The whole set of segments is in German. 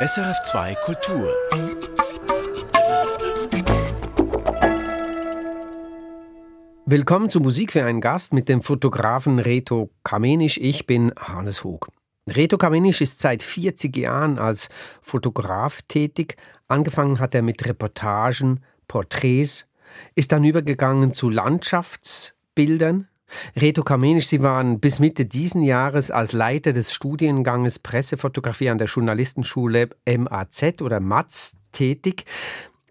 SRF2 Kultur. Willkommen zu Musik für einen Gast mit dem Fotografen Reto Kamenisch. Ich bin Hannes Hug. Reto Kamenisch ist seit 40 Jahren als Fotograf tätig. Angefangen hat er mit Reportagen, Porträts, ist dann übergegangen zu Landschaftsbildern, Reto Kamenisch, Sie waren bis Mitte diesen Jahres als Leiter des Studienganges Pressefotografie an der Journalistenschule MAZ oder MAZ tätig.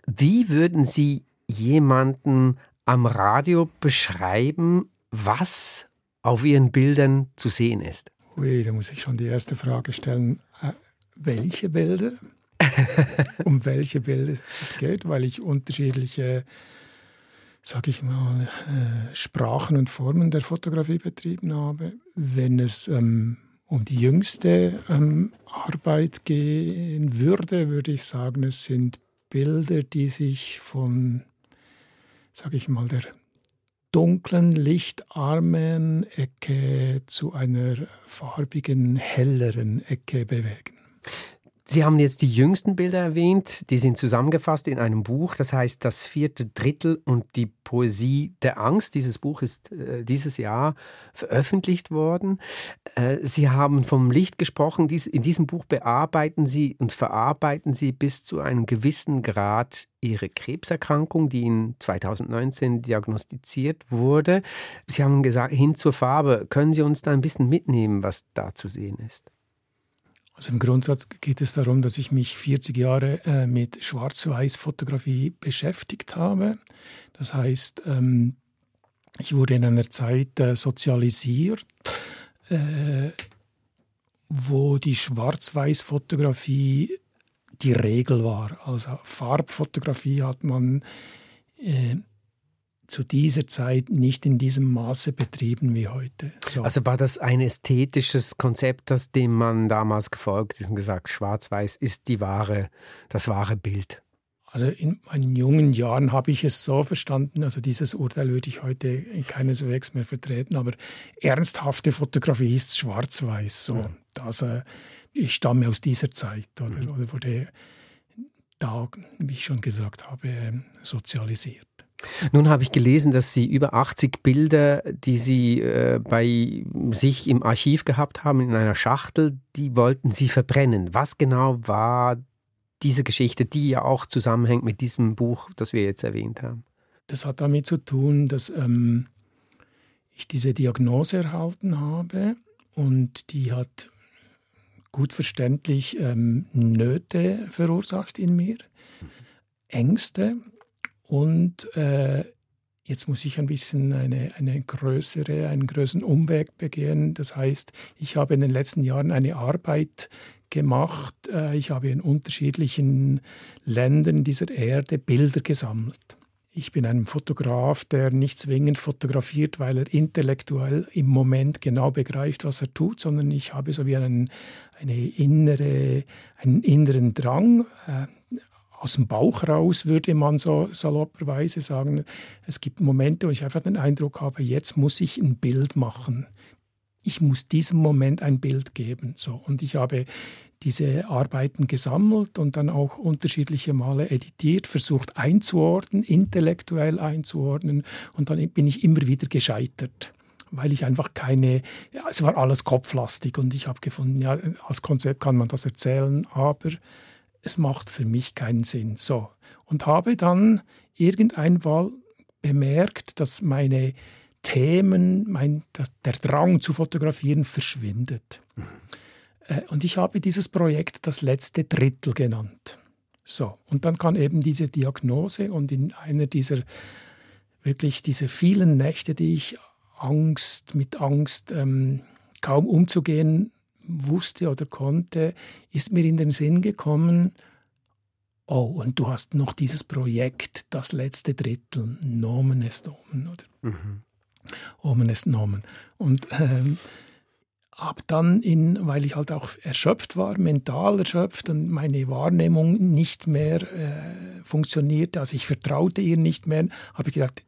Wie würden Sie jemanden am Radio beschreiben, was auf Ihren Bildern zu sehen ist? Ui, da muss ich schon die erste Frage stellen. Äh, welche Bilder? um welche Bilder es geht, weil ich unterschiedliche sage ich mal, äh, Sprachen und Formen der Fotografie betrieben habe. Wenn es ähm, um die jüngste ähm, Arbeit gehen würde, würde ich sagen, es sind Bilder, die sich von, sage ich mal, der dunklen, lichtarmen Ecke zu einer farbigen, helleren Ecke bewegen. Sie haben jetzt die jüngsten Bilder erwähnt, die sind zusammengefasst in einem Buch, das heißt Das vierte Drittel und die Poesie der Angst. Dieses Buch ist äh, dieses Jahr veröffentlicht worden. Äh, Sie haben vom Licht gesprochen. Dies, in diesem Buch bearbeiten Sie und verarbeiten Sie bis zu einem gewissen Grad Ihre Krebserkrankung, die Ihnen 2019 diagnostiziert wurde. Sie haben gesagt, hin zur Farbe. Können Sie uns da ein bisschen mitnehmen, was da zu sehen ist? Also im Grundsatz geht es darum, dass ich mich 40 Jahre äh, mit Schwarz-Weiß-Fotografie beschäftigt habe. Das heißt, ähm, ich wurde in einer Zeit äh, sozialisiert, äh, wo die Schwarz-Weiß-Fotografie die Regel war. Also Farbfotografie hat man äh, zu dieser Zeit nicht in diesem Maße betrieben wie heute. So. Also war das ein ästhetisches Konzept, das dem man damals gefolgt ist und gesagt, Schwarz-Weiß ist die wahre, das wahre Bild? Also in meinen jungen Jahren habe ich es so verstanden, also dieses Urteil würde ich heute keineswegs mehr vertreten, aber ernsthafte Fotografie ist schwarz-weiß. So. Ja. Das, äh, ich stamme aus dieser Zeit oder, mhm. oder wurde da, wie ich schon gesagt habe, sozialisiert. Nun habe ich gelesen, dass Sie über 80 Bilder, die Sie äh, bei sich im Archiv gehabt haben, in einer Schachtel, die wollten Sie verbrennen. Was genau war diese Geschichte, die ja auch zusammenhängt mit diesem Buch, das wir jetzt erwähnt haben? Das hat damit zu tun, dass ähm, ich diese Diagnose erhalten habe und die hat gut verständlich ähm, Nöte verursacht in mir, Ängste und äh, jetzt muss ich ein bisschen eine, eine größere, einen größeren Umweg begehen. Das heißt, ich habe in den letzten Jahren eine Arbeit gemacht. Äh, ich habe in unterschiedlichen Ländern dieser Erde Bilder gesammelt. Ich bin ein Fotograf, der nicht zwingend fotografiert, weil er intellektuell im Moment genau begreift, was er tut, sondern ich habe so wie einen, eine innere, einen inneren Drang, äh, aus dem Bauch raus, würde man so salopperweise sagen. Es gibt Momente, wo ich einfach den Eindruck habe, jetzt muss ich ein Bild machen. Ich muss diesem Moment ein Bild geben. So. Und ich habe diese Arbeiten gesammelt und dann auch unterschiedliche Male editiert, versucht einzuordnen, intellektuell einzuordnen. Und dann bin ich immer wieder gescheitert weil ich einfach keine, ja, es war alles kopflastig und ich habe gefunden, ja, als Konzept kann man das erzählen, aber es macht für mich keinen Sinn. So. Und habe dann irgendeinmal bemerkt, dass meine Themen, mein, dass der Drang zu fotografieren verschwindet. Mhm. Äh, und ich habe dieses Projekt das letzte Drittel genannt. So, und dann kann eben diese Diagnose und in einer dieser wirklich diese vielen Nächte, die ich Angst mit Angst ähm, kaum umzugehen wusste oder konnte, ist mir in den Sinn gekommen, oh, und du hast noch dieses Projekt, das letzte Drittel, Nomen est Omen, oder? Mhm. Omen est Nomen. Und ähm, ab dann, in, weil ich halt auch erschöpft war, mental erschöpft und meine Wahrnehmung nicht mehr äh, funktionierte, also ich vertraute ihr nicht mehr, habe ich gedacht,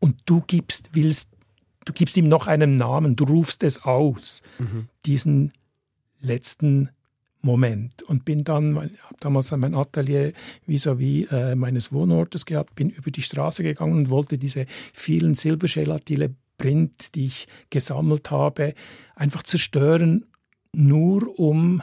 und du gibst, willst du gibst ihm noch einen Namen, du rufst es aus, mhm. diesen letzten Moment und bin dann, weil ich habe damals mein Atelier vis-à-vis -vis, äh, meines Wohnortes gehabt, bin über die Straße gegangen und wollte diese vielen Silbergelatine Print, die ich gesammelt habe, einfach zerstören, nur um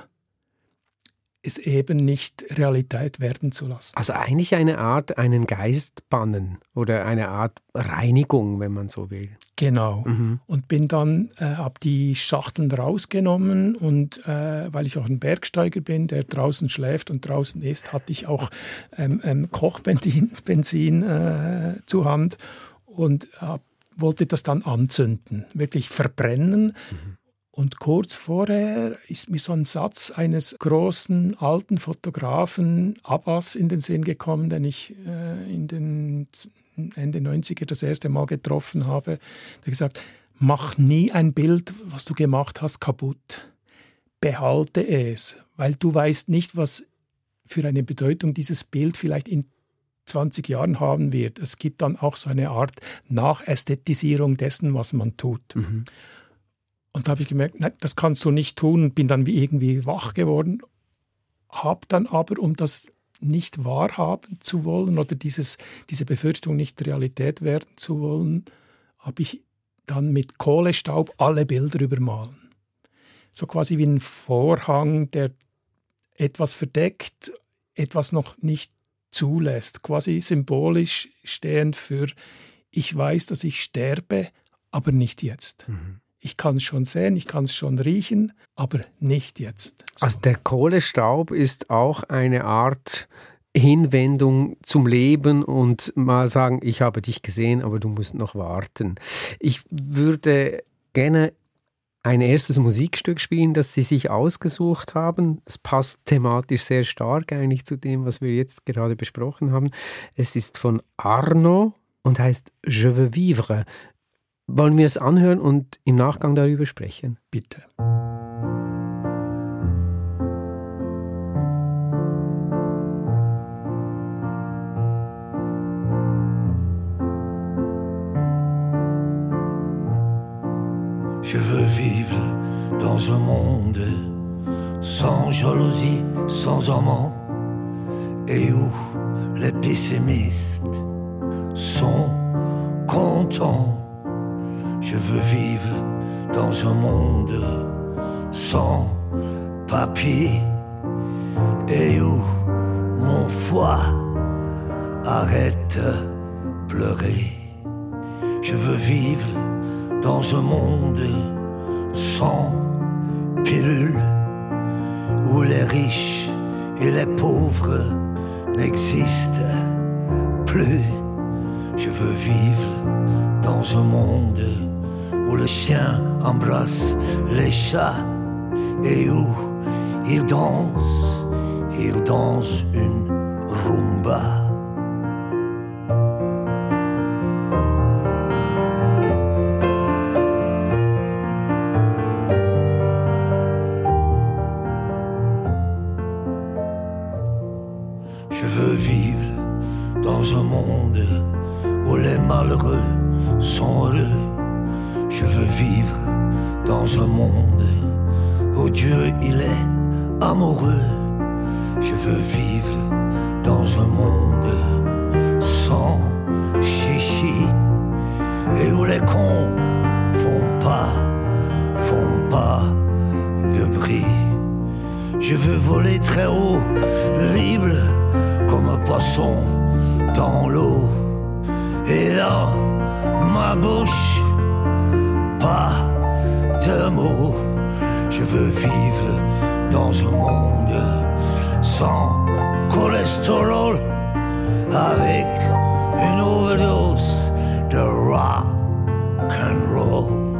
es eben nicht Realität werden zu lassen. Also eigentlich eine Art, einen Geist bannen oder eine Art Reinigung, wenn man so will. Genau. Mhm. Und bin dann, äh, habe die Schachteln rausgenommen und äh, weil ich auch ein Bergsteiger bin, der draußen schläft und draußen isst, hatte ich auch ähm, ähm, Kochbenzin Benzin, äh, zur Hand und wollte das dann anzünden, wirklich verbrennen. Mhm. Und kurz vorher ist mir so ein Satz eines großen alten Fotografen Abbas in den Sinn gekommen, den ich äh, in den Ende 90er das erste Mal getroffen habe. Der gesagt, mach nie ein Bild, was du gemacht hast, kaputt. Behalte es, weil du weißt nicht, was für eine Bedeutung dieses Bild vielleicht in 20 Jahren haben wird. Es gibt dann auch so eine Art Nachästhetisierung dessen, was man tut. Mhm. Und da habe ich gemerkt, nein, das kannst du nicht tun, bin dann wie irgendwie wach geworden, habe dann aber, um das nicht wahrhaben zu wollen oder dieses, diese Befürchtung nicht Realität werden zu wollen, habe ich dann mit Kohlestaub alle Bilder übermalen. So quasi wie ein Vorhang, der etwas verdeckt, etwas noch nicht zulässt. Quasi symbolisch stehend für, ich weiß, dass ich sterbe, aber nicht jetzt. Mhm. Ich kann es schon sehen, ich kann es schon riechen, aber nicht jetzt. So. Also der Kohlestaub ist auch eine Art Hinwendung zum Leben und mal sagen, ich habe dich gesehen, aber du musst noch warten. Ich würde gerne ein erstes Musikstück spielen, das Sie sich ausgesucht haben. Es passt thematisch sehr stark eigentlich zu dem, was wir jetzt gerade besprochen haben. Es ist von Arno und heißt Je veux vivre. Wollen wir es anhören und im Nachgang darüber sprechen? Bitte. Je veux vivre dans un monde sans jalousie, sans amant, et où les pessimistes sont contents. Je veux vivre dans un monde sans papier et où mon foie arrête pleurer. Je veux vivre dans un monde sans pilule où les riches et les pauvres n'existent plus. Je veux vivre dans un monde où le chien embrasse les chats et où il danse, il danse une rumba. Je veux vivre dans un monde sans cholestérol, avec une overdose de rock and.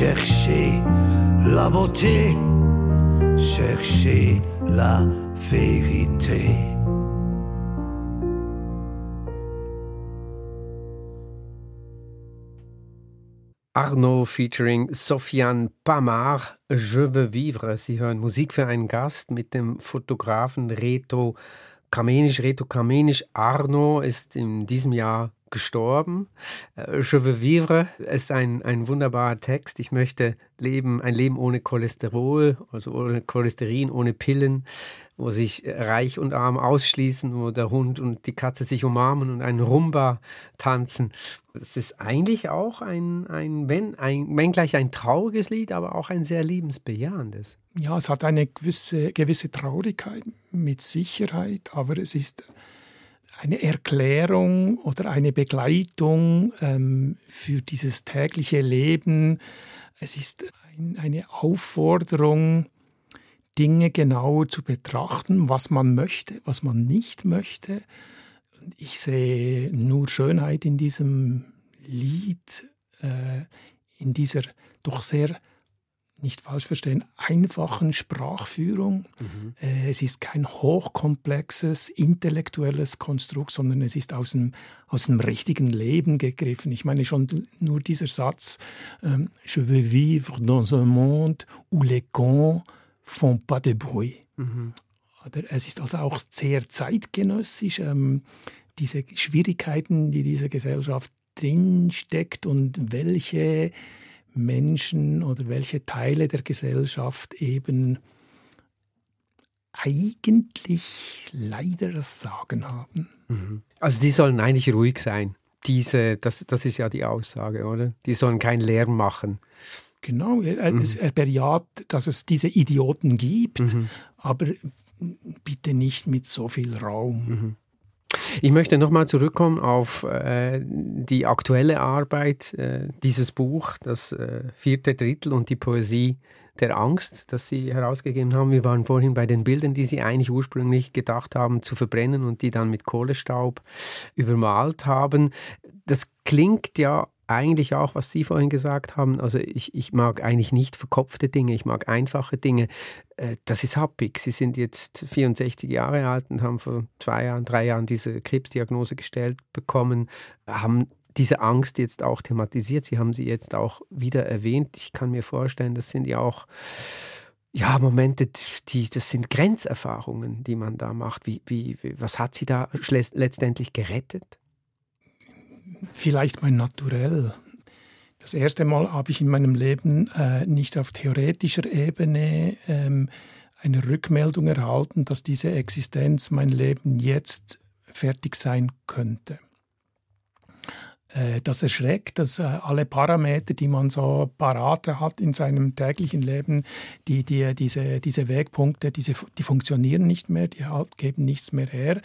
Chercher la beauté, chercher la vérité. Arnaud featuring Sofiane Pamar, Je veux vivre. Sie hören Musik für einen Gast mit dem Fotografen Reto Kamenisch. Reto Kamenisch Arnaud ist in diesem Jahr gestorben. Äh, Je veux vivre ist ein, ein wunderbarer Text. Ich möchte leben, ein Leben ohne Cholesterol, also ohne Cholesterin, ohne Pillen, wo sich Reich und Arm ausschließen, wo der Hund und die Katze sich umarmen und einen Rumba tanzen. Es ist eigentlich auch ein, ein, wenn, ein, wenngleich ein trauriges Lied, aber auch ein sehr liebensbejahendes. Ja, es hat eine gewisse, gewisse Traurigkeit mit Sicherheit, aber es ist eine Erklärung oder eine Begleitung ähm, für dieses tägliche Leben. Es ist ein, eine Aufforderung, Dinge genauer zu betrachten, was man möchte, was man nicht möchte. Ich sehe nur Schönheit in diesem Lied, äh, in dieser doch sehr nicht falsch verstehen, einfachen Sprachführung. Mhm. Äh, es ist kein hochkomplexes, intellektuelles Konstrukt, sondern es ist aus dem, aus dem richtigen Leben gegriffen. Ich meine schon nur dieser Satz, ähm, Je veux vivre dans un monde où les cons font pas de bruit. Mhm. Es ist also auch sehr zeitgenössisch, ähm, diese Schwierigkeiten, die diese Gesellschaft drinsteckt und welche Menschen oder welche Teile der Gesellschaft eben eigentlich leider das Sagen haben. Mhm. Also die sollen eigentlich ruhig sein. Diese, das, das ist ja die Aussage, oder? Die sollen keinen Lärm machen. Genau, er, mhm. er bejaht, dass es diese Idioten gibt, mhm. aber bitte nicht mit so viel Raum. Ich möchte nochmal zurückkommen auf äh, die aktuelle Arbeit, äh, dieses Buch, das äh, vierte Drittel und die Poesie der Angst, das Sie herausgegeben haben. Wir waren vorhin bei den Bildern, die Sie eigentlich ursprünglich gedacht haben zu verbrennen und die dann mit Kohlestaub übermalt haben. Das klingt ja eigentlich auch, was Sie vorhin gesagt haben. Also ich, ich mag eigentlich nicht verkopfte Dinge, ich mag einfache Dinge. Äh, das ist happig. Sie sind jetzt 64 Jahre alt und haben vor zwei Jahren, drei Jahren diese Krebsdiagnose gestellt bekommen, haben diese Angst jetzt auch thematisiert. Sie haben sie jetzt auch wieder erwähnt. Ich kann mir vorstellen, das sind ja auch ja, Momente, die, das sind Grenzerfahrungen, die man da macht. Wie, wie, was hat sie da letztendlich gerettet? Vielleicht mein Naturell. Das erste Mal habe ich in meinem Leben äh, nicht auf theoretischer Ebene ähm, eine Rückmeldung erhalten, dass diese Existenz, mein Leben jetzt fertig sein könnte. Äh, das erschreckt, dass äh, alle Parameter, die man so parate hat in seinem täglichen Leben, die, die, diese, diese Wegpunkte, diese, die funktionieren nicht mehr, die halt geben nichts mehr her.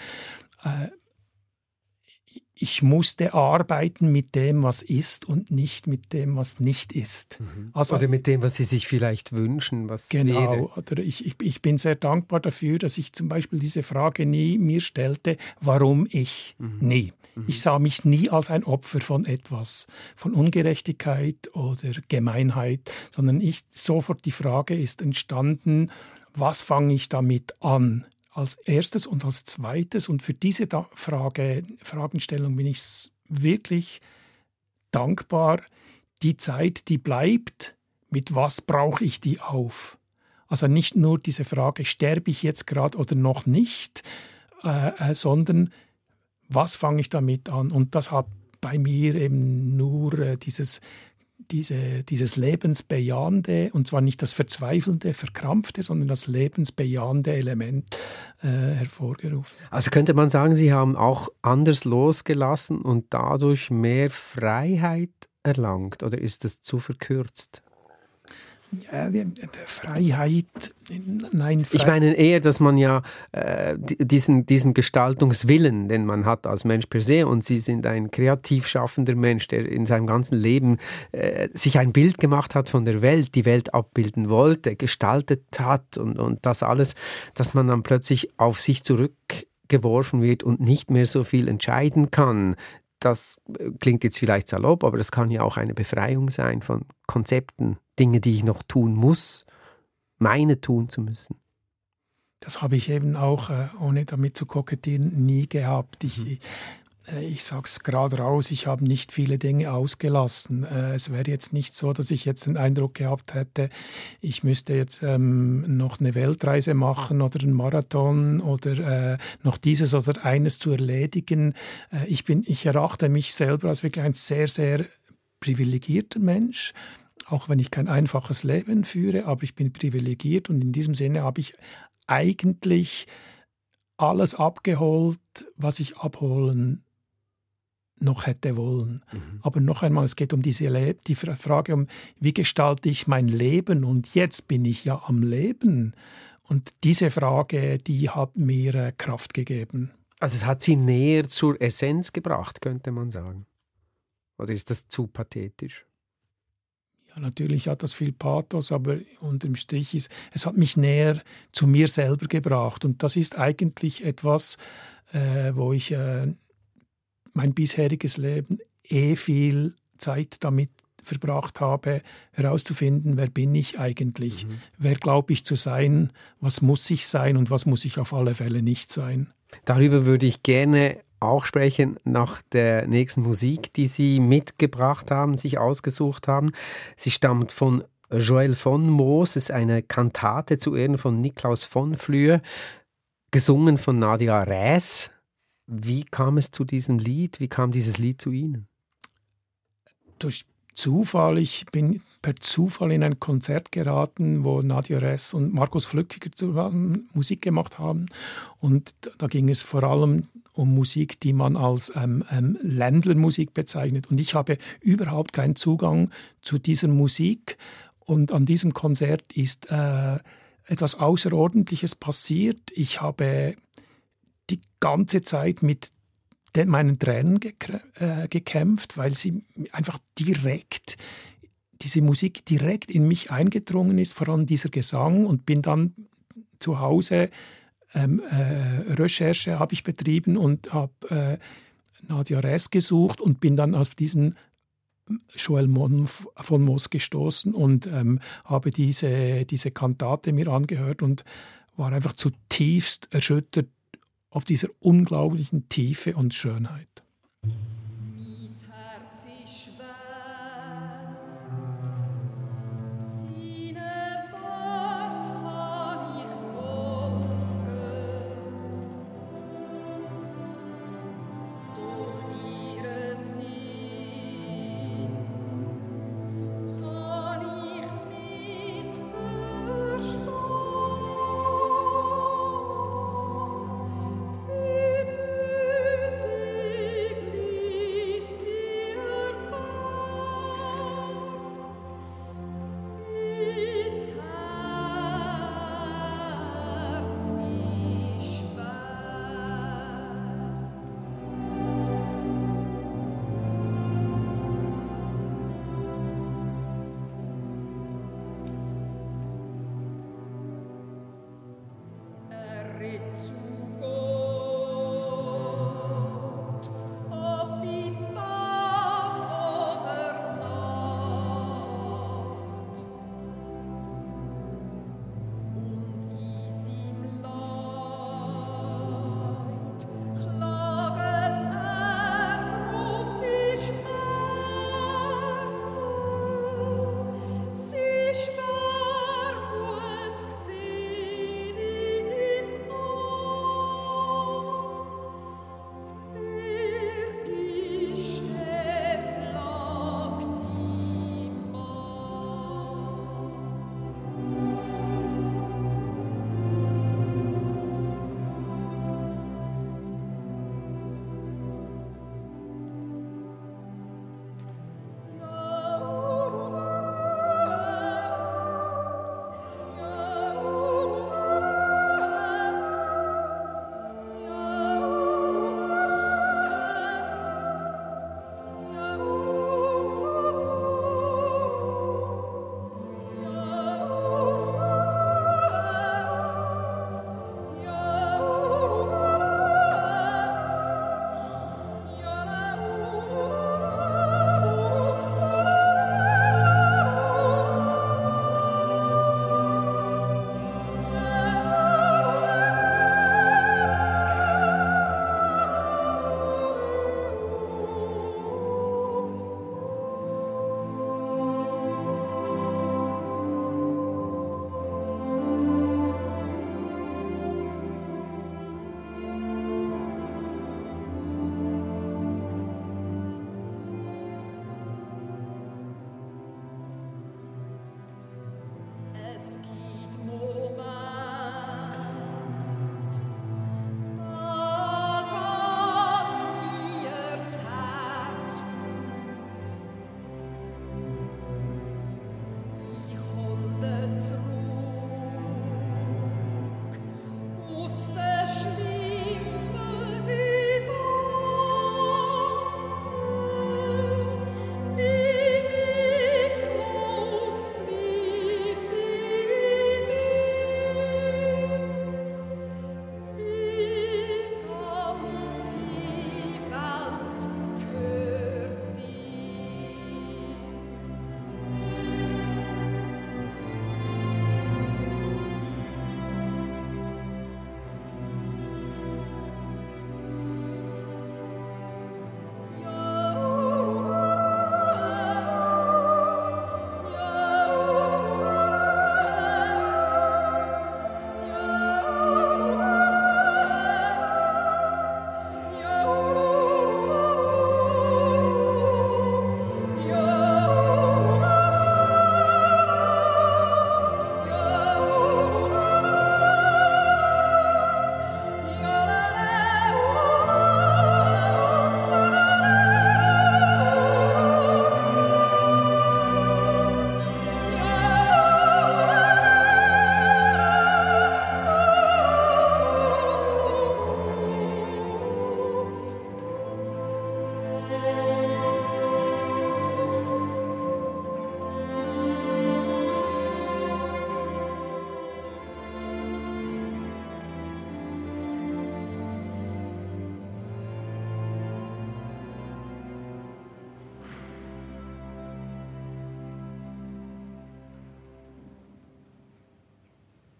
Ich musste arbeiten mit dem, was ist und nicht mit dem, was nicht ist. Mhm. Also, oder mit dem, was Sie sich vielleicht wünschen, was genau, wäre. Oder ich, ich, ich bin sehr dankbar dafür, dass ich zum Beispiel diese Frage nie mir stellte, warum ich? Mhm. Nie. Mhm. Ich sah mich nie als ein Opfer von etwas, von Ungerechtigkeit oder Gemeinheit, sondern ich sofort die Frage ist entstanden, was fange ich damit an? Als erstes und als zweites. Und für diese Frage, Fragestellung bin ich wirklich dankbar. Die Zeit, die bleibt, mit was brauche ich die auf? Also nicht nur diese Frage, sterbe ich jetzt gerade oder noch nicht, äh, äh, sondern was fange ich damit an? Und das hat bei mir eben nur äh, dieses diese, dieses lebensbejahende, und zwar nicht das verzweifelnde, verkrampfte, sondern das lebensbejahende Element äh, hervorgerufen. Also könnte man sagen, Sie haben auch anders losgelassen und dadurch mehr Freiheit erlangt, oder ist das zu verkürzt? Ja, Freiheit, nein. Freiheit. Ich meine eher, dass man ja äh, diesen, diesen Gestaltungswillen, den man hat als Mensch per se, und Sie sind ein kreativ schaffender Mensch, der in seinem ganzen Leben äh, sich ein Bild gemacht hat von der Welt, die Welt abbilden wollte, gestaltet hat und, und das alles, dass man dann plötzlich auf sich zurückgeworfen wird und nicht mehr so viel entscheiden kann das äh, klingt jetzt vielleicht salopp, aber das kann ja auch eine Befreiung sein von Konzepten, Dinge, die ich noch tun muss, meine tun zu müssen. Das habe ich eben auch, äh, ohne damit zu kokettieren, nie gehabt. Ich, mhm. Äh, ich sage es gerade raus, ich habe nicht viele Dinge ausgelassen. Äh, es wäre jetzt nicht so, dass ich jetzt den Eindruck gehabt hätte, ich müsste jetzt ähm, noch eine Weltreise machen oder einen Marathon oder äh, noch dieses oder eines zu erledigen. Äh, ich, bin, ich erachte mich selber als wirklich ein sehr, sehr privilegierter Mensch auch wenn ich kein einfaches Leben führe, aber ich bin privilegiert und in diesem Sinne habe ich eigentlich alles abgeholt, was ich abholen noch hätte wollen. Mhm. Aber noch einmal, es geht um diese Le die Frage um, wie gestalte ich mein Leben? Und jetzt bin ich ja am Leben. Und diese Frage, die hat mir äh, Kraft gegeben. Also es hat Sie näher zur Essenz gebracht, könnte man sagen. Oder ist das zu pathetisch? Ja, natürlich hat das viel Pathos, aber unterm Strich ist, es hat mich näher zu mir selber gebracht. Und das ist eigentlich etwas, äh, wo ich äh, mein bisheriges Leben eh viel Zeit damit verbracht habe, herauszufinden, wer bin ich eigentlich, mhm. wer glaube ich zu sein, was muss ich sein und was muss ich auf alle Fälle nicht sein. Darüber würde ich gerne auch sprechen nach der nächsten Musik, die Sie mitgebracht haben, sich ausgesucht haben. Sie stammt von Joël von Moos, ist eine Kantate zu Ehren von Niklaus von Flür, gesungen von Nadia Räs. Wie kam es zu diesem Lied? Wie kam dieses Lied zu Ihnen? Durch Zufall. Ich bin per Zufall in ein Konzert geraten, wo Nadia Ress und Markus Flückiger zusammen Musik gemacht haben. Und da ging es vor allem um Musik, die man als ähm, ähm, Ländlermusik bezeichnet. Und ich habe überhaupt keinen Zugang zu dieser Musik. Und an diesem Konzert ist äh, etwas Außerordentliches passiert. Ich habe die ganze Zeit mit meinen Tränen äh, gekämpft, weil sie einfach direkt, diese Musik direkt in mich eingedrungen ist, vor allem dieser Gesang und bin dann zu Hause ähm, äh, Recherche habe ich betrieben und habe äh, Nadia Ress gesucht und bin dann auf diesen Joel Mon von Moss gestoßen und ähm, habe diese, diese Kantate mir angehört und war einfach zutiefst erschüttert auf dieser unglaublichen Tiefe und Schönheit.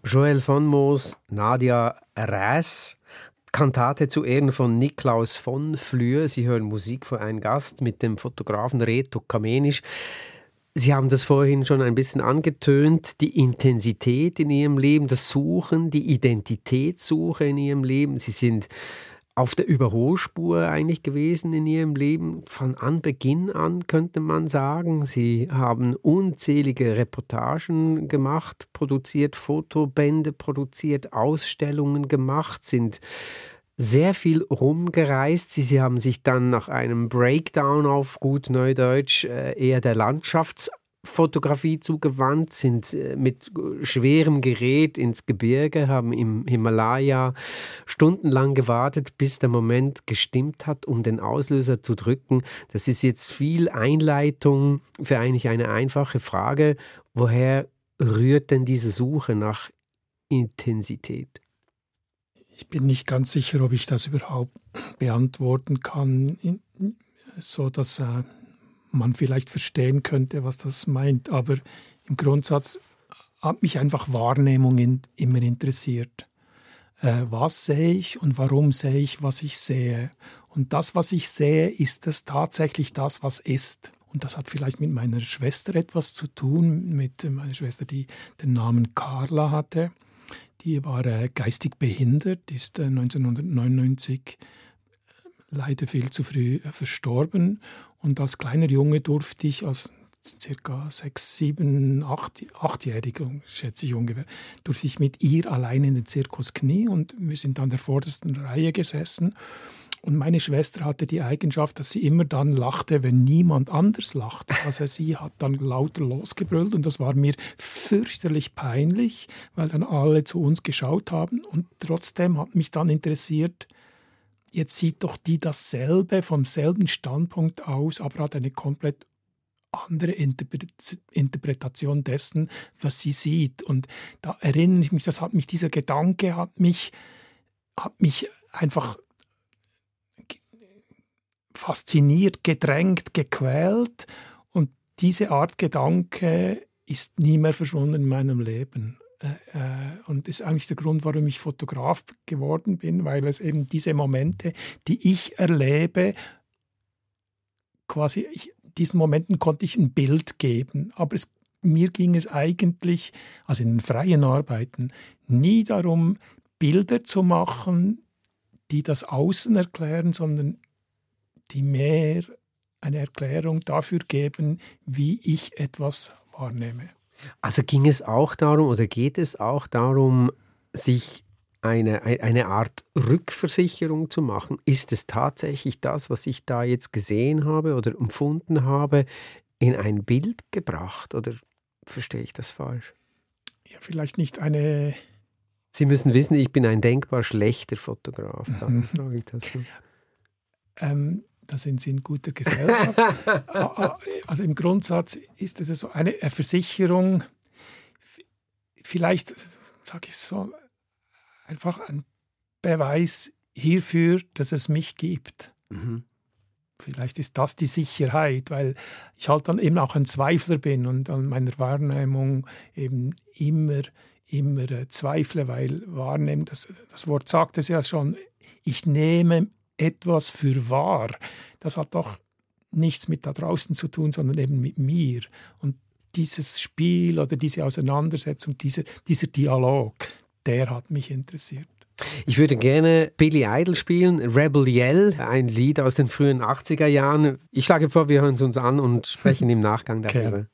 Joel von Moos, Nadia Räs, Kantate zu Ehren von Niklaus von Flür. Sie hören Musik von einem Gast mit dem Fotografen Reto Kamenisch. Sie haben das vorhin schon ein bisschen angetönt, die Intensität in Ihrem Leben, das Suchen, die Identitätssuche in Ihrem Leben. Sie sind auf der Überholspur eigentlich gewesen in ihrem Leben. Von Anbeginn an könnte man sagen. Sie haben unzählige Reportagen gemacht, produziert Fotobände, produziert Ausstellungen gemacht, sind sehr viel rumgereist. Sie, sie haben sich dann nach einem Breakdown auf gut Neudeutsch äh, eher der Landschafts Fotografie zugewandt, sind äh, mit schwerem Gerät ins Gebirge, haben im Himalaya stundenlang gewartet, bis der Moment gestimmt hat, um den Auslöser zu drücken. Das ist jetzt viel Einleitung für eigentlich eine einfache Frage. Woher rührt denn diese Suche nach Intensität? Ich bin nicht ganz sicher, ob ich das überhaupt beantworten kann, so dass äh, man vielleicht verstehen könnte, was das meint. Aber im Grundsatz hat mich einfach Wahrnehmung in, immer interessiert. Äh, was sehe ich und warum sehe ich, was ich sehe? Und das, was ich sehe, ist es tatsächlich das, was ist. Und das hat vielleicht mit meiner Schwester etwas zu tun, mit meiner Schwester, die den Namen Carla hatte. Die war äh, geistig behindert, ist äh, 1999 leider viel zu früh äh, verstorben. Und als kleiner Junge durfte ich, als circa sechs, sieben, acht, achtjähriger, schätze ich ungefähr, durfte ich mit ihr allein in den Zirkus Knie und wir sind an der vordersten Reihe gesessen. Und meine Schwester hatte die Eigenschaft, dass sie immer dann lachte, wenn niemand anders lachte. Also sie hat dann lauter losgebrüllt und das war mir fürchterlich peinlich, weil dann alle zu uns geschaut haben. Und trotzdem hat mich dann interessiert, jetzt sieht doch die dasselbe vom selben Standpunkt aus, aber hat eine komplett andere Interpretation dessen, was sie sieht. Und da erinnere ich mich, das hat mich, dieser Gedanke hat mich, hat mich einfach fasziniert, gedrängt, gequält. Und diese Art Gedanke ist nie mehr verschwunden in meinem Leben. Äh, äh, und ist eigentlich der Grund, warum ich Fotograf geworden bin, weil es eben diese Momente, die ich erlebe, quasi, ich, diesen Momenten konnte ich ein Bild geben, aber es, mir ging es eigentlich, also in freien Arbeiten, nie darum, Bilder zu machen, die das Außen erklären, sondern die mehr eine Erklärung dafür geben, wie ich etwas wahrnehme. Also ging es auch darum oder geht es auch darum, sich eine, eine Art Rückversicherung zu machen? Ist es tatsächlich das, was ich da jetzt gesehen habe oder empfunden habe, in ein Bild gebracht? Oder verstehe ich das falsch? Ja, vielleicht nicht eine. Sie müssen wissen, ich bin ein denkbar schlechter Fotograf. Dann frage ich das. Ähm, da sind Sie in guter Gesellschaft. Also im Grundsatz ist es so eine Versicherung, vielleicht, sage ich so, einfach ein Beweis hierfür, dass es mich gibt. Mhm. Vielleicht ist das die Sicherheit, weil ich halt dann eben auch ein Zweifler bin und an meiner Wahrnehmung eben immer, immer äh, zweifle, weil Wahrnehmen, das, das Wort sagt es ja schon, ich nehme etwas für wahr. Das hat doch nichts mit da draußen zu tun, sondern eben mit mir. Und dieses Spiel oder diese Auseinandersetzung, dieser, dieser Dialog, der hat mich interessiert. Ich würde gerne Billy Idol spielen, Rebel Yell, ein Lied aus den frühen 80er Jahren. Ich schlage vor, wir hören es uns an und sprechen im Nachgang darüber. Okay.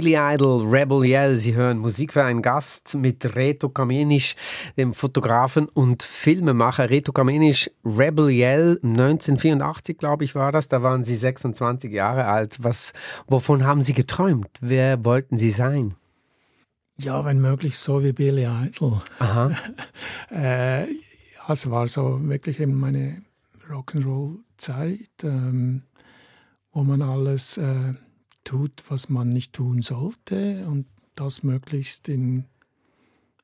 Billy Idol, Rebel Yell. Sie hören Musik für einen Gast mit Reto Kamenisch, dem Fotografen und Filmemacher. Reto Kamenisch, Rebel Yell, 1984, glaube ich, war das. Da waren Sie 26 Jahre alt. Was, wovon haben Sie geträumt? Wer wollten Sie sein? Ja, wenn möglich so wie Billy Idol. Aha. äh, ja, es war so wirklich eben meine Rock'n'Roll-Zeit, ähm, wo man alles äh, tut, was man nicht tun sollte und das möglichst in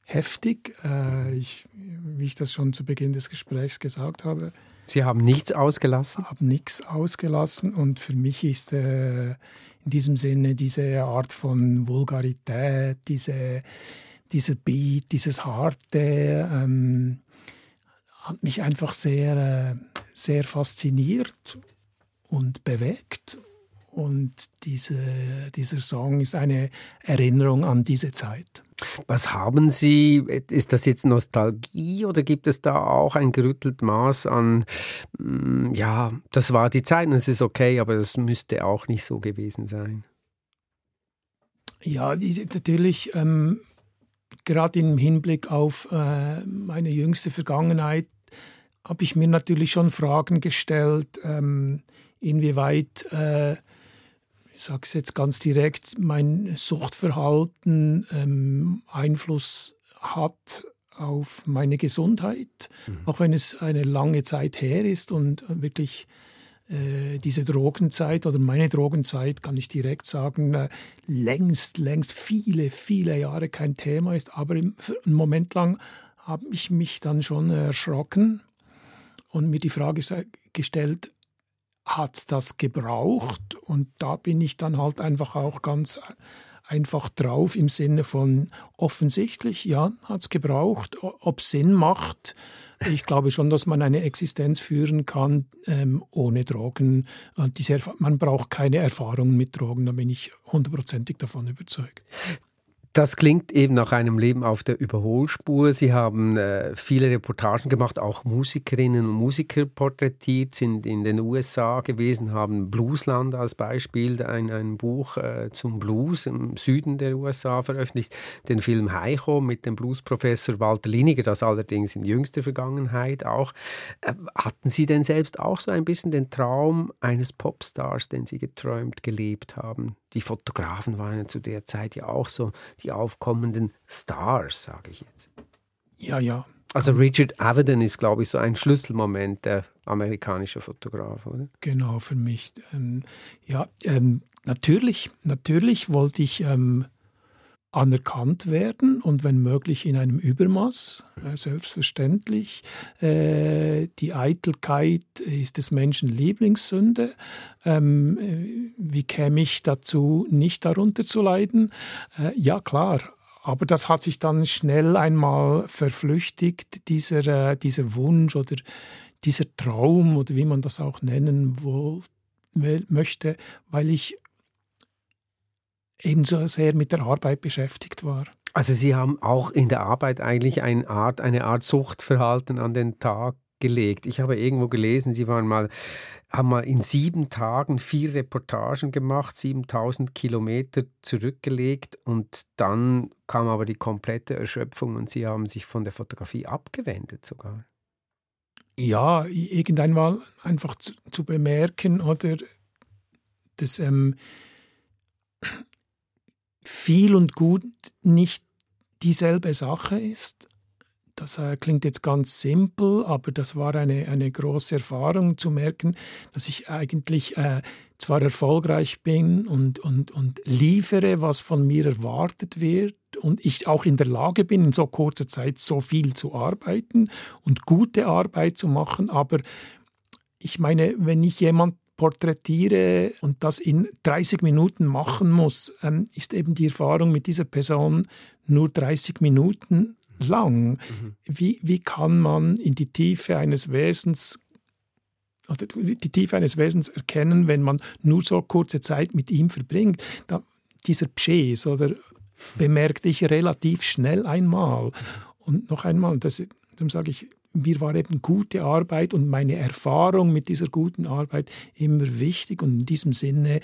heftig. Äh, ich, wie ich das schon zu Beginn des Gesprächs gesagt habe. Sie haben nichts ausgelassen? Haben nichts ausgelassen und für mich ist äh, in diesem Sinne diese Art von Vulgarität, diese, dieser Beat, dieses Harte, ähm, hat mich einfach sehr, äh, sehr fasziniert und bewegt und diese, dieser Song ist eine Erinnerung an diese Zeit. Was haben Sie, ist das jetzt Nostalgie oder gibt es da auch ein gerüttelt Maß an, mm, ja, das war die Zeit und es ist okay, aber das müsste auch nicht so gewesen sein? Ja, natürlich, ähm, gerade im Hinblick auf äh, meine jüngste Vergangenheit, habe ich mir natürlich schon Fragen gestellt, ähm, inwieweit äh, ich sage es jetzt ganz direkt, mein Suchtverhalten ähm, Einfluss hat auf meine Gesundheit, mhm. auch wenn es eine lange Zeit her ist und wirklich äh, diese Drogenzeit oder meine Drogenzeit, kann ich direkt sagen, äh, längst, längst viele, viele Jahre kein Thema ist. Aber im, einen Moment lang habe ich mich dann schon erschrocken und mir die Frage gestellt, hat es das gebraucht und da bin ich dann halt einfach auch ganz einfach drauf im Sinne von offensichtlich, ja, hat es gebraucht, ob Sinn macht. Ich glaube schon, dass man eine Existenz führen kann ähm, ohne Drogen. Man braucht keine Erfahrungen mit Drogen, da bin ich hundertprozentig davon überzeugt. Das klingt eben nach einem Leben auf der Überholspur. Sie haben äh, viele Reportagen gemacht, auch Musikerinnen und Musiker porträtiert, sind in den USA gewesen, haben Bluesland als Beispiel, ein, ein Buch äh, zum Blues im Süden der USA veröffentlicht, den Film Heicho mit dem Bluesprofessor Walter Liniger, das allerdings in jüngster Vergangenheit auch. Äh, hatten Sie denn selbst auch so ein bisschen den Traum eines Popstars, den Sie geträumt, gelebt haben? Die Fotografen waren ja zu der Zeit ja auch so die aufkommenden Stars, sage ich jetzt. Ja, ja. Also Richard Avedon ist, glaube ich, so ein Schlüsselmoment der amerikanische Fotograf, oder? Genau, für mich. Ähm, ja, ähm, natürlich, natürlich wollte ich ähm, anerkannt werden und wenn möglich in einem Übermaß, äh, selbstverständlich. Äh, die Eitelkeit ist des Menschen Lieblingssünde. Ähm, äh, wie käme ich dazu, nicht darunter zu leiden? Ja, klar. Aber das hat sich dann schnell einmal verflüchtigt, dieser, dieser Wunsch oder dieser Traum oder wie man das auch nennen will, möchte, weil ich ebenso sehr mit der Arbeit beschäftigt war. Also Sie haben auch in der Arbeit eigentlich eine Art, eine Art Suchtverhalten an den Tag gelegt. Ich habe irgendwo gelesen, Sie waren mal, haben mal in sieben Tagen vier Reportagen gemacht, 7000 Kilometer zurückgelegt und dann kam aber die komplette Erschöpfung und Sie haben sich von der Fotografie abgewendet sogar. Ja, irgendwann mal einfach zu, zu bemerken oder das ähm, viel und gut nicht dieselbe Sache ist. Das äh, klingt jetzt ganz simpel, aber das war eine, eine große Erfahrung zu merken, dass ich eigentlich äh, zwar erfolgreich bin und, und, und liefere, was von mir erwartet wird und ich auch in der Lage bin, in so kurzer Zeit so viel zu arbeiten und gute Arbeit zu machen, aber ich meine, wenn ich jemand porträtiere und das in 30 Minuten machen muss, ähm, ist eben die Erfahrung mit dieser Person nur 30 Minuten lang. Mhm. Wie, wie kann man in die Tiefe eines Wesens oder die Tiefe eines Wesens erkennen, wenn man nur so kurze Zeit mit ihm verbringt? Da, dieser Pschäs oder bemerkte ich relativ schnell einmal. Und noch einmal, das, darum sage ich, mir war eben gute Arbeit und meine Erfahrung mit dieser guten Arbeit immer wichtig und in diesem Sinne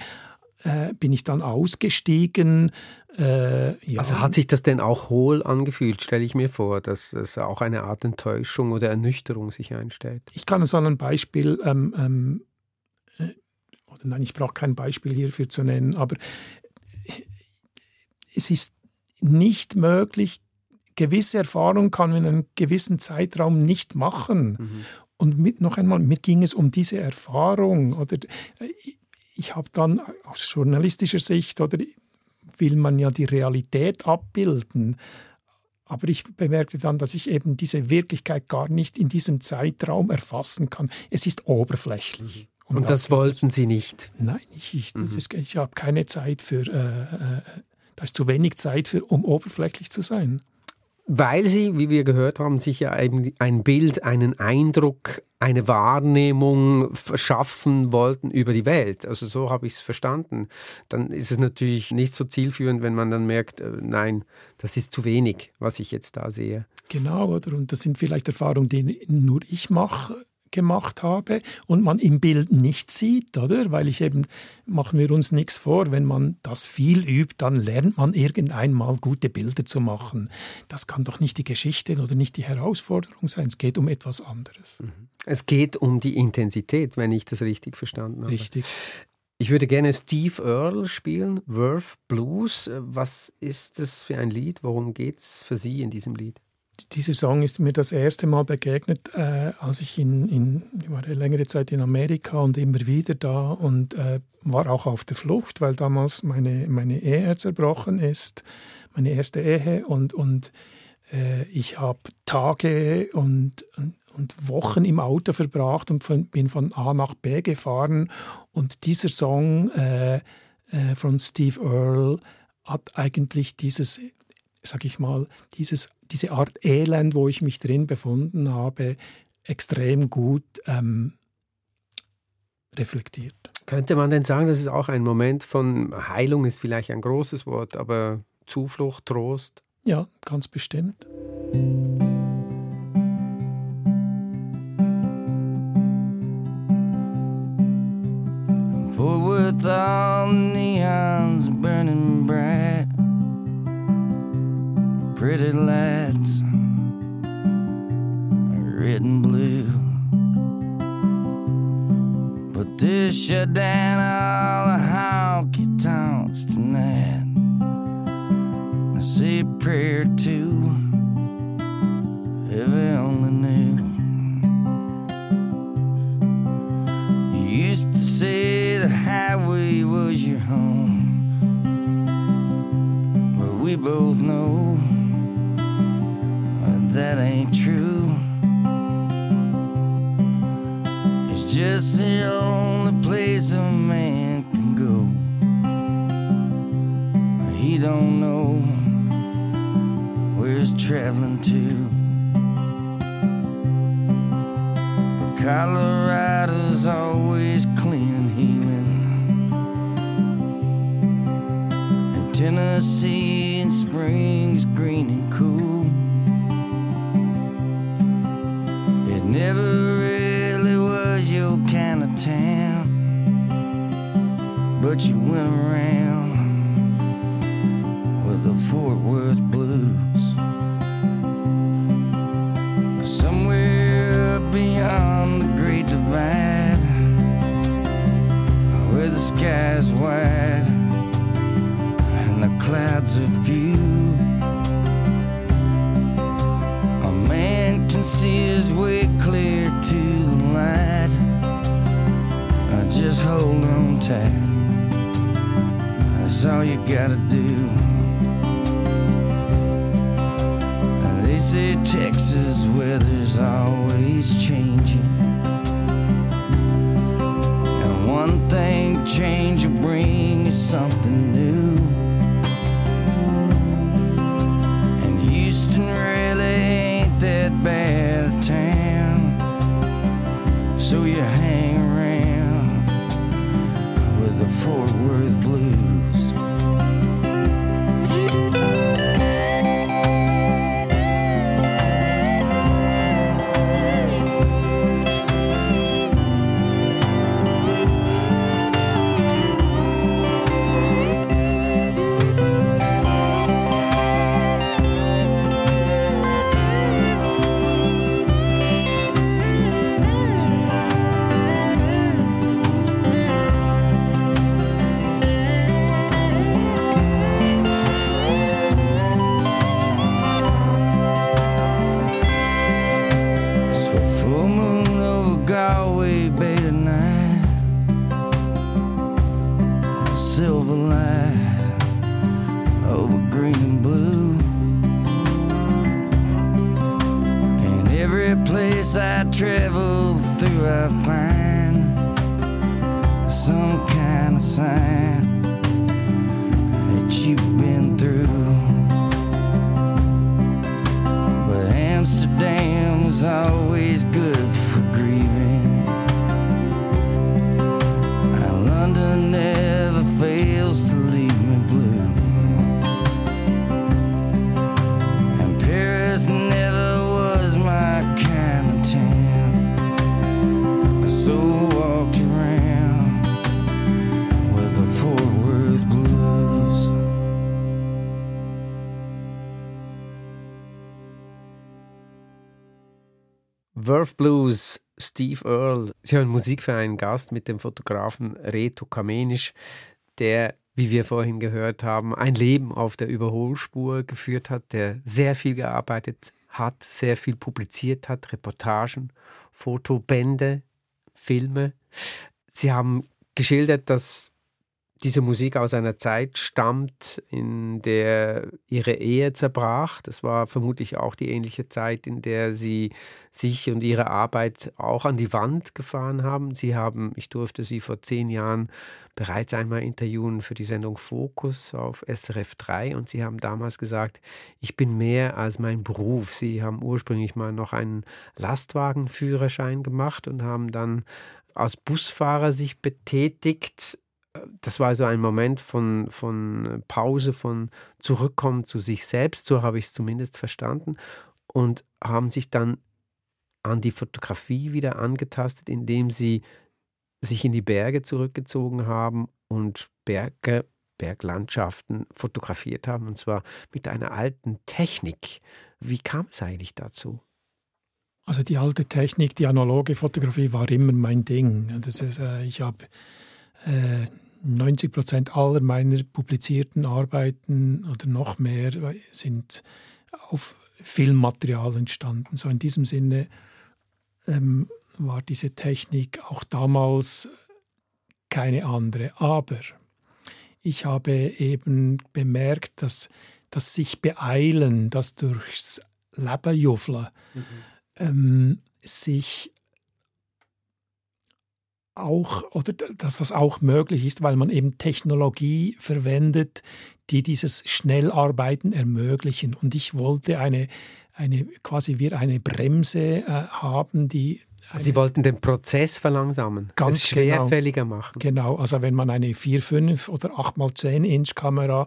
äh, bin ich dann ausgestiegen. Äh, ja. Also hat sich das denn auch hohl angefühlt, stelle ich mir vor, dass es auch eine Art Enttäuschung oder Ernüchterung sich einstellt? Ich kann es an einem Beispiel, ähm, ähm, äh, oder nein, ich brauche kein Beispiel hierfür zu nennen, aber es ist nicht möglich, gewisse Erfahrungen kann man in einem gewissen Zeitraum nicht machen. Mhm. Und mit, noch einmal, mir ging es um diese Erfahrung. Oder äh, ich habe dann aus journalistischer Sicht oder will man ja die Realität abbilden. Aber ich bemerkte dann, dass ich eben diese Wirklichkeit gar nicht in diesem Zeitraum erfassen kann. Es ist oberflächlich. Um Und das, das wollten Sie nicht? Nein, ich, ich, mhm. ist, ich habe keine Zeit für, äh, äh, da ist zu wenig Zeit für, um oberflächlich zu sein weil sie, wie wir gehört haben, sich ja eben ein Bild, einen Eindruck, eine Wahrnehmung verschaffen wollten über die Welt. Also so habe ich es verstanden. Dann ist es natürlich nicht so zielführend, wenn man dann merkt, äh, nein, das ist zu wenig, was ich jetzt da sehe. Genau, oder? Und das sind vielleicht Erfahrungen, die nur ich mache gemacht habe und man im Bild nicht sieht, oder? Weil ich eben, machen wir uns nichts vor, wenn man das viel übt, dann lernt man irgendeinmal gute Bilder zu machen. Das kann doch nicht die Geschichte oder nicht die Herausforderung sein. Es geht um etwas anderes. Mhm. Es geht um die Intensität, wenn ich das richtig verstanden habe. Richtig. Ich würde gerne Steve Earle spielen, Worth Blues. Was ist das für ein Lied? Worum geht es für Sie in diesem Lied? Dieser Song ist mir das erste Mal begegnet, äh, als ich in, in, ich war längere Zeit in Amerika und immer wieder da und äh, war auch auf der Flucht, weil damals meine, meine Ehe zerbrochen ist, meine erste Ehe und, und äh, ich habe Tage und, und, und, Wochen im Auto verbracht und von, bin von A nach B gefahren und dieser Song äh, äh, von Steve Earle hat eigentlich dieses sag ich mal, dieses, diese Art Elend, wo ich mich drin befunden habe, extrem gut ähm, reflektiert. Könnte man denn sagen, das ist auch ein Moment von Heilung, ist vielleicht ein großes Wort, aber Zuflucht, Trost? Ja, ganz bestimmt. For with all neons burning bright pretty lights, red and blue. But this shut down all the honky tonks tonight. I say a prayer too, if I only knew. You used to say the highway was your home, but we both know that ain't true. It's just the only place a man can go. He don't know where he's traveling to. Colorado's always clean and healing. And Tennessee but you went around with the Fort Worth blues. Somewhere beyond the Great Divide, where the sky's wide and the clouds are few. A man can see his way clear to the light. Just hold on tight. That's all you gotta do. They say Texas weather's always changing. And one thing change will bring is something new. And Houston Worth Blues, Steve Earle. Sie hören Musik für einen Gast mit dem Fotografen Reto Kamenisch, der, wie wir vorhin gehört haben, ein Leben auf der Überholspur geführt hat, der sehr viel gearbeitet hat, sehr viel publiziert hat, Reportagen, Fotobände, Filme. Sie haben geschildert, dass diese Musik aus einer Zeit stammt, in der ihre Ehe zerbrach. Das war vermutlich auch die ähnliche Zeit, in der sie sich und ihre Arbeit auch an die Wand gefahren haben. Sie haben, ich durfte sie vor zehn Jahren bereits einmal interviewen für die Sendung Fokus auf SRF 3 und sie haben damals gesagt, ich bin mehr als mein Beruf. Sie haben ursprünglich mal noch einen Lastwagenführerschein gemacht und haben dann als Busfahrer sich betätigt das war so ein Moment von, von Pause, von Zurückkommen zu sich selbst, so habe ich es zumindest verstanden, und haben sich dann an die Fotografie wieder angetastet, indem sie sich in die Berge zurückgezogen haben und Berge, Berglandschaften fotografiert haben, und zwar mit einer alten Technik. Wie kam es eigentlich dazu? Also die alte Technik, die analoge Fotografie war immer mein Ding. Das ist, äh, ich habe äh, 90 Prozent aller meiner publizierten Arbeiten oder noch mehr sind auf Filmmaterial entstanden. So in diesem Sinne ähm, war diese Technik auch damals keine andere. Aber ich habe eben bemerkt, dass das sich beeilen, das durchs Leben juffeln, mhm. ähm, sich auch oder dass das auch möglich ist, weil man eben Technologie verwendet, die dieses Schnellarbeiten ermöglichen. Und ich wollte eine, eine quasi wir eine Bremse äh, haben, die Sie wollten den Prozess verlangsamen, ganz es genau. schwerfälliger genau, machen. Genau, also wenn man eine 4, 5 oder 8 mal 10 Inch Kamera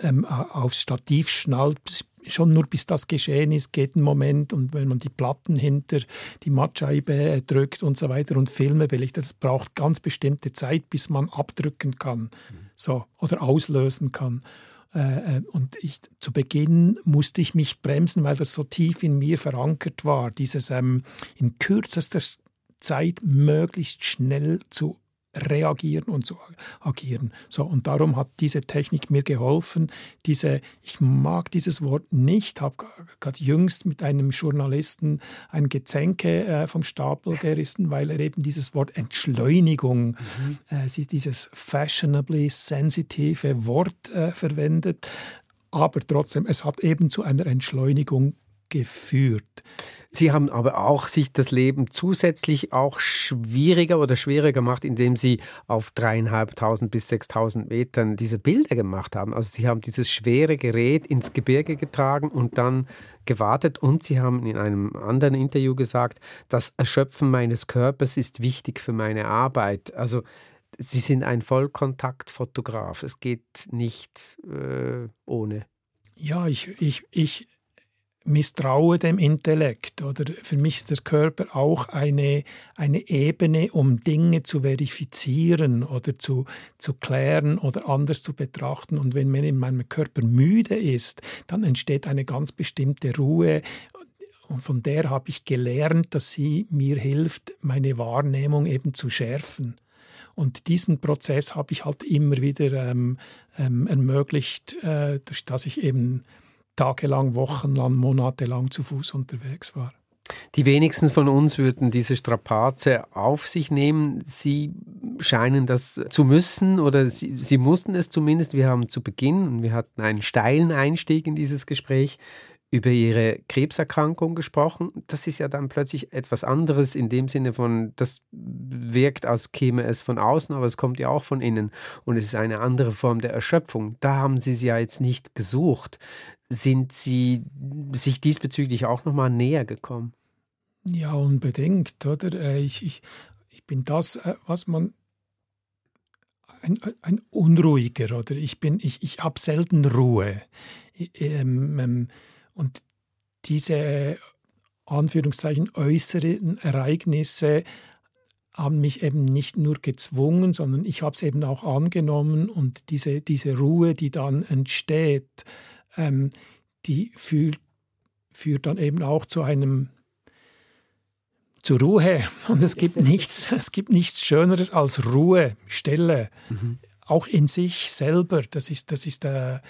ähm, aufs Stativ schnallt, schon nur bis das geschehen ist, geht ein Moment und wenn man die Platten hinter die Mattscheibe äh, drückt und so weiter und Filme belichtet, das braucht ganz bestimmte Zeit, bis man abdrücken kann so, oder auslösen kann. Äh, äh, und ich, zu Beginn musste ich mich bremsen, weil das so tief in mir verankert war, dieses ähm, in kürzester Zeit möglichst schnell zu reagieren und zu agieren. So, und darum hat diese Technik mir geholfen. Diese, ich mag dieses Wort nicht, habe gerade jüngst mit einem Journalisten ein Gezänke äh, vom Stapel gerissen, weil er eben dieses Wort Entschleunigung, mhm. äh, dieses fashionably sensitive Wort äh, verwendet. Aber trotzdem, es hat eben zu einer Entschleunigung geführt. Sie haben aber auch sich das Leben zusätzlich auch schwieriger oder schwerer gemacht, indem Sie auf dreieinhalbtausend bis sechstausend Metern diese Bilder gemacht haben. Also Sie haben dieses schwere Gerät ins Gebirge getragen und dann gewartet und Sie haben in einem anderen Interview gesagt, das Erschöpfen meines Körpers ist wichtig für meine Arbeit. Also Sie sind ein Vollkontaktfotograf. Es geht nicht äh, ohne. Ja, ich, ich, ich misstraue dem Intellekt. Oder für mich ist der Körper auch eine, eine Ebene, um Dinge zu verifizieren oder zu, zu klären oder anders zu betrachten. Und wenn man in meinem Körper müde ist, dann entsteht eine ganz bestimmte Ruhe. Und von der habe ich gelernt, dass sie mir hilft, meine Wahrnehmung eben zu schärfen. Und diesen Prozess habe ich halt immer wieder ähm, ähm, ermöglicht, äh, durch das ich eben tagelang, wochenlang, monatelang zu Fuß unterwegs war. Die wenigsten von uns würden diese Strapaze auf sich nehmen. Sie scheinen das zu müssen oder Sie, Sie mussten es zumindest. Wir haben zu Beginn und wir hatten einen steilen Einstieg in dieses Gespräch über ihre Krebserkrankung gesprochen. Das ist ja dann plötzlich etwas anderes in dem Sinne von, das wirkt, als käme es von außen, aber es kommt ja auch von innen. Und es ist eine andere Form der Erschöpfung. Da haben Sie sie ja jetzt nicht gesucht. Sind Sie sich diesbezüglich auch nochmal näher gekommen? Ja, unbedingt, oder? Äh, ich, ich, ich bin das, äh, was man ein, ein Unruhiger, oder? Ich bin, ich, ich habe selten Ruhe. Ähm, ähm, und diese Anführungszeichen äußeren Ereignisse haben mich eben nicht nur gezwungen, sondern ich habe es eben auch angenommen und diese, diese Ruhe, die dann entsteht, ähm, die führt, führt dann eben auch zu einem zur Ruhe. Und es gibt nichts, es gibt nichts Schöneres als Ruhe, Stille, mhm. auch in sich selber. Das ist, das ist äh,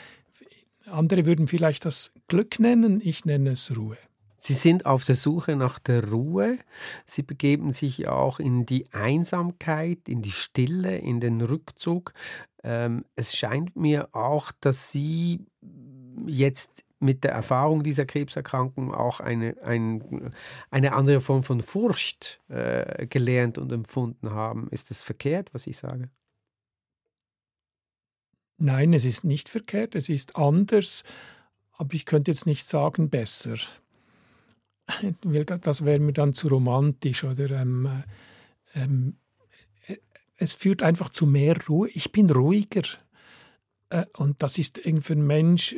andere würden vielleicht das Glück nennen, ich nenne es Ruhe. Sie sind auf der Suche nach der Ruhe. Sie begeben sich auch in die Einsamkeit, in die Stille, in den Rückzug. Ähm, es scheint mir auch, dass Sie jetzt mit der Erfahrung dieser Krebserkrankung auch eine, ein, eine andere Form von Furcht äh, gelernt und empfunden haben. Ist das verkehrt, was ich sage? Nein, es ist nicht verkehrt, es ist anders, aber ich könnte jetzt nicht sagen besser. Das wäre mir dann zu romantisch oder ähm, ähm, es führt einfach zu mehr Ruhe. Ich bin ruhiger. Äh, und das ist für einen Mensch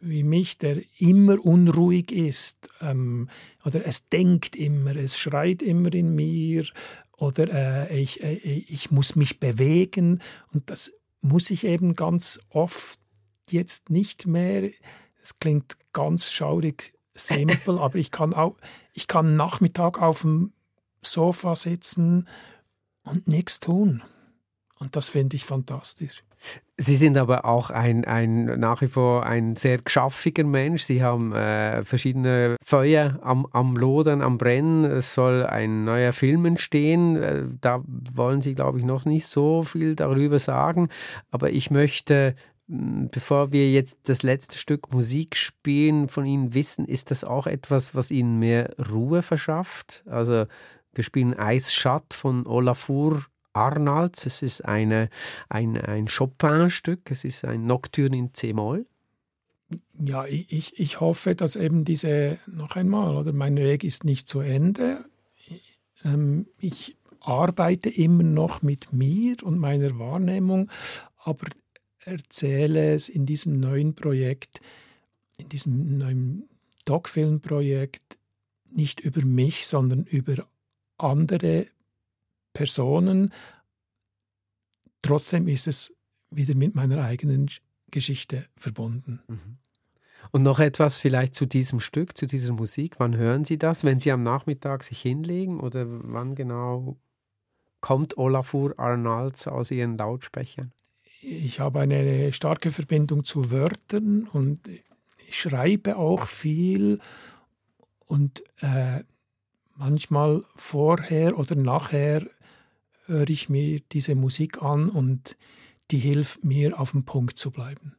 wie mich, der immer unruhig ist, ähm, oder es denkt immer, es schreit immer in mir, oder äh, ich, äh, ich muss mich bewegen. Und das muss ich eben ganz oft jetzt nicht mehr. Es klingt ganz schaurig simpel, aber ich kann auch, ich kann Nachmittag auf dem Sofa sitzen und nichts tun. Und das finde ich fantastisch. Sie sind aber auch ein, ein nach wie vor ein sehr geschaffiger Mensch. Sie haben äh, verschiedene Feuer am, am Lodern, am Brennen. Es soll ein neuer Film entstehen. Äh, da wollen Sie, glaube ich, noch nicht so viel darüber sagen. Aber ich möchte, bevor wir jetzt das letzte Stück Musik spielen, von Ihnen wissen, ist das auch etwas, was Ihnen mehr Ruhe verschafft? Also wir spielen Eisschatt von Olafur Arnalds. Es ist eine, ein, ein Chopin-Stück, es ist ein Nocturne in C-Moll. Ja, ich, ich hoffe, dass eben diese, noch einmal, oder mein Weg ist nicht zu Ende. Ähm, ich arbeite immer noch mit mir und meiner Wahrnehmung, aber erzähle es in diesem neuen Projekt, in diesem neuen Doc-Film-Projekt nicht über mich, sondern über andere Personen. Trotzdem ist es wieder mit meiner eigenen Geschichte verbunden. Mhm. Und noch etwas vielleicht zu diesem Stück, zu dieser Musik. Wann hören Sie das? Wenn Sie am Nachmittag sich hinlegen oder wann genau kommt Olafur Arnalds aus Ihren Lautsprechern? Ich habe eine starke Verbindung zu Wörtern und ich schreibe auch viel und äh, manchmal vorher oder nachher höre ich mir diese Musik an und die hilft mir, auf dem Punkt zu bleiben,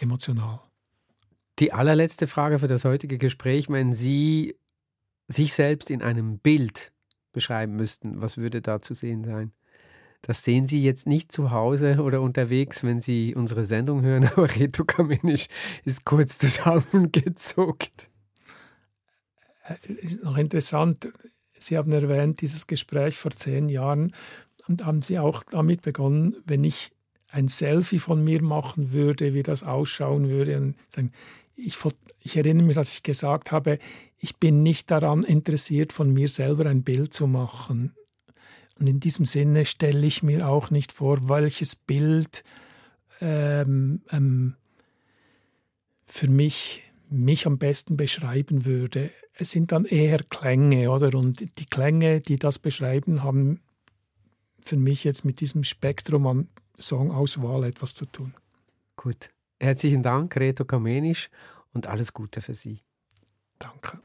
emotional. Die allerletzte Frage für das heutige Gespräch, wenn Sie sich selbst in einem Bild beschreiben müssten, was würde da zu sehen sein? Das sehen Sie jetzt nicht zu Hause oder unterwegs, wenn Sie unsere Sendung hören, aber Reto Kamenisch ist kurz zusammengezuckt. Äh, ist noch interessant, Sie haben erwähnt, dieses Gespräch vor zehn Jahren. Und haben sie auch damit begonnen, wenn ich ein Selfie von mir machen würde, wie das ausschauen würde. Und sagen, ich, ich erinnere mich, dass ich gesagt habe, ich bin nicht daran interessiert, von mir selber ein Bild zu machen. Und in diesem Sinne stelle ich mir auch nicht vor, welches Bild ähm, ähm, für mich, mich am besten beschreiben würde. Es sind dann eher Klänge, oder? Und die Klänge, die das beschreiben, haben für mich jetzt mit diesem Spektrum an Songauswahl etwas zu tun. Gut. Herzlichen Dank, Reto Kamenisch, und alles Gute für Sie. Danke.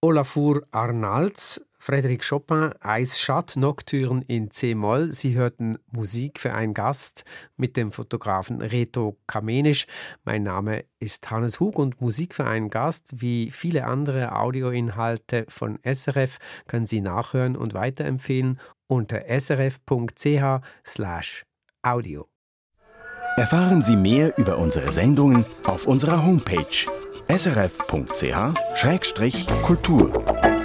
Olafur Arnalds, Frédéric Chopin, Eisschat, Nocturne in C-Moll. Sie hörten Musik für einen Gast mit dem Fotografen Reto Kamenisch. Mein Name ist Hannes Hug und Musik für einen Gast, wie viele andere Audioinhalte von SRF, können Sie nachhören und weiterempfehlen unter srf.ch/audio. Erfahren Sie mehr über unsere Sendungen auf unserer Homepage srf.ch-kultur.